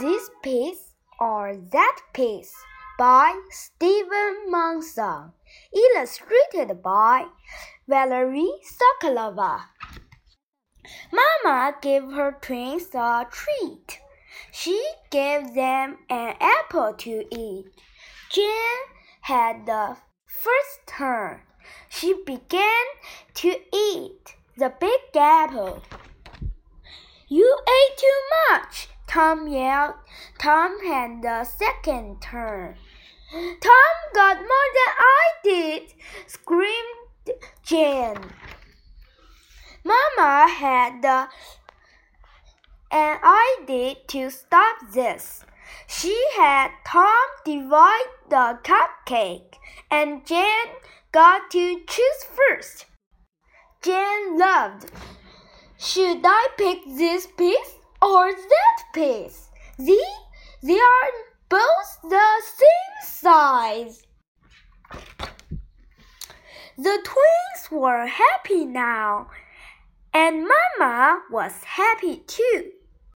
this piece or that piece by Stephen Monson, illustrated by Valerie Sokolova. Mama gave her twins a treat. She gave them an apple to eat. Jane had the first turn. She began to eat the big apple. You ate too much, Tom yelled. Tom had the second turn. Tom got more than I did, screamed Jane. Mama had the and I did to stop this. She had Tom divide the cupcake, and Jane got to choose first. Jane loved. Should I pick this piece or that piece? See, they are both the same size. The twins were happy now, and Mama was happy too.